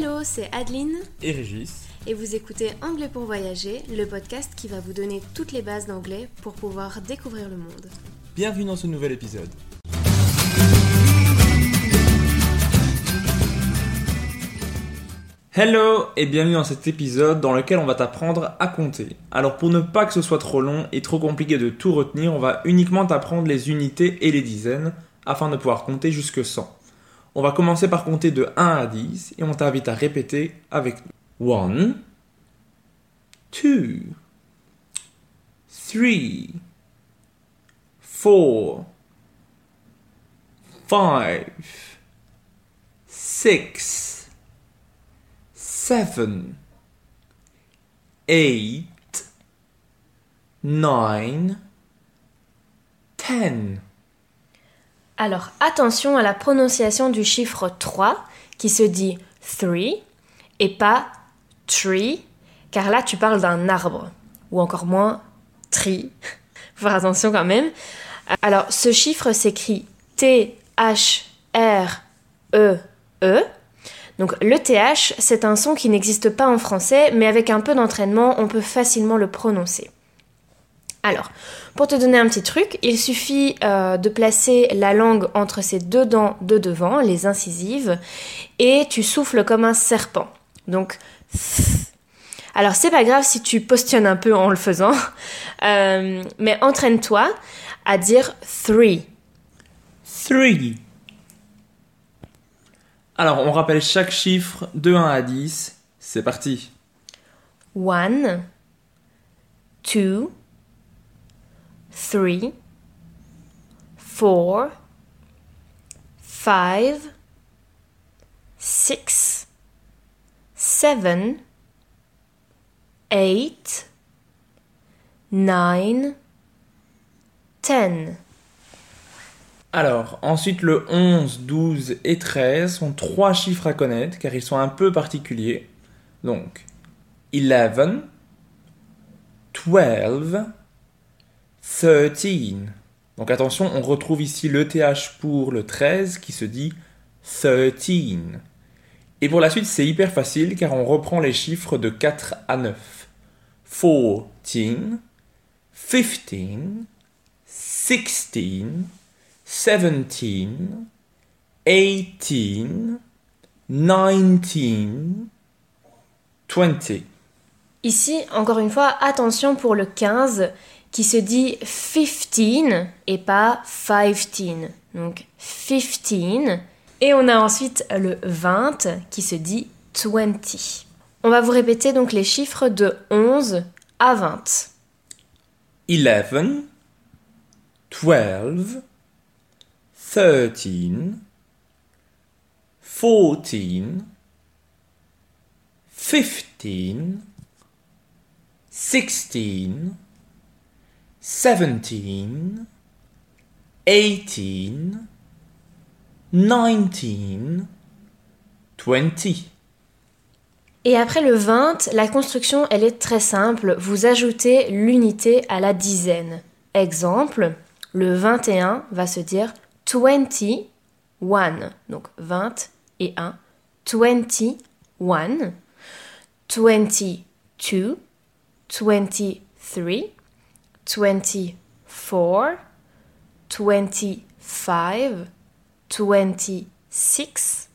Hello, c'est Adeline et Régis. et vous écoutez Anglais pour voyager, le podcast qui va vous donner toutes les bases d'anglais pour pouvoir découvrir le monde. Bienvenue dans ce nouvel épisode. Hello et bienvenue dans cet épisode dans lequel on va t'apprendre à compter. Alors pour ne pas que ce soit trop long et trop compliqué de tout retenir, on va uniquement t'apprendre les unités et les dizaines afin de pouvoir compter jusque 100. On va commencer par compter de 1 à 10 et on t'invite à répéter avec nous. 1 2 3 4 5 6 seven, eight, nine, ten. Alors attention à la prononciation du chiffre 3 qui se dit 3 et pas tree car là tu parles d'un arbre ou encore moins tree. Faut faire attention quand même. Alors ce chiffre s'écrit T H R E E. Donc le TH, c'est un son qui n'existe pas en français, mais avec un peu d'entraînement, on peut facilement le prononcer. Alors, pour te donner un petit truc, il suffit euh, de placer la langue entre ces deux dents de devant, les incisives, et tu souffles comme un serpent. Donc, alors c'est pas grave si tu postionnes un peu en le faisant, euh, mais entraîne-toi à dire three. Three. Alors, on rappelle chaque chiffre de 1 à 10. C'est parti. One, two, three, four, five, six, seven, eight, nine, ten. Alors, ensuite, le 11, 12 et 13 sont trois chiffres à connaître car ils sont un peu particuliers. Donc, 11, 12, 13. Donc attention, on retrouve ici le TH pour le 13 qui se dit 13. Et pour la suite, c'est hyper facile car on reprend les chiffres de 4 à 9. 14, 15, 16, 17, 18, 19, 20. Ici, encore une fois, attention pour le 15 qui se dit 15 et pas 15. Donc 15. Et on a ensuite le 20 qui se dit 20. On va vous répéter donc les chiffres de 11 à 20. 11, 12, 13, 14, 15, 16, seventeen, eighteen, nineteen, twenty. Et après le 20, la construction, elle est très simple. Vous ajoutez l'unité à la dizaine. Exemple, le 21 va se dire 21. Donc 20 et 1. 21. 22. 23. 24. 25. 26.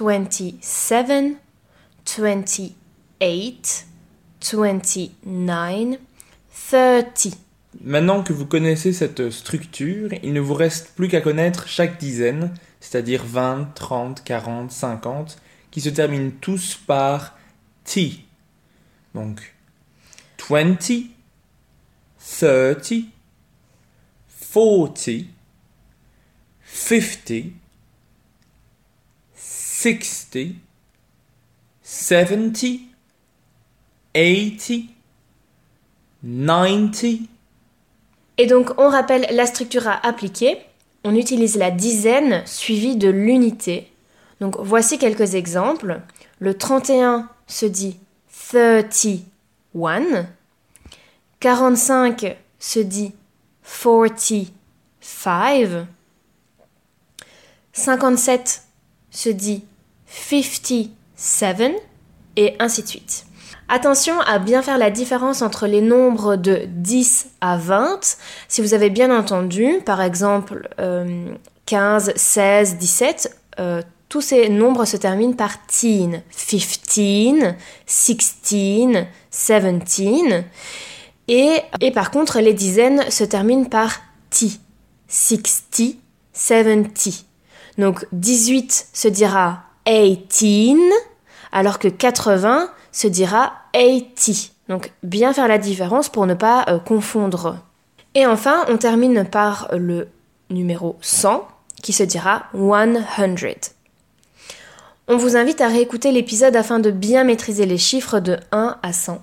27. 28, 29, 30. Maintenant que vous connaissez cette structure, il ne vous reste plus qu'à connaître chaque dizaine, c'est-à-dire 20, 30, 40, 50, qui se terminent tous par T. Donc 20, 30, 40, 50, 60, 70, 80, 90. Et donc on rappelle la structure à appliquer. On utilise la dizaine suivie de l'unité. Donc voici quelques exemples. Le 31 se dit 31. 45 se dit 45. 57 se dit 50 7 et ainsi de suite. Attention à bien faire la différence entre les nombres de 10 à 20. Si vous avez bien entendu, par exemple 15, 16, 17, tous ces nombres se terminent par teen. 15, 16, 17. Et, par contre, les dizaines se terminent par t. 60, 70. Donc 18 se dira 18 alors que 80 se dira 80. Donc bien faire la différence pour ne pas euh, confondre. Et enfin, on termine par le numéro 100 qui se dira 100. On vous invite à réécouter l'épisode afin de bien maîtriser les chiffres de 1 à 100.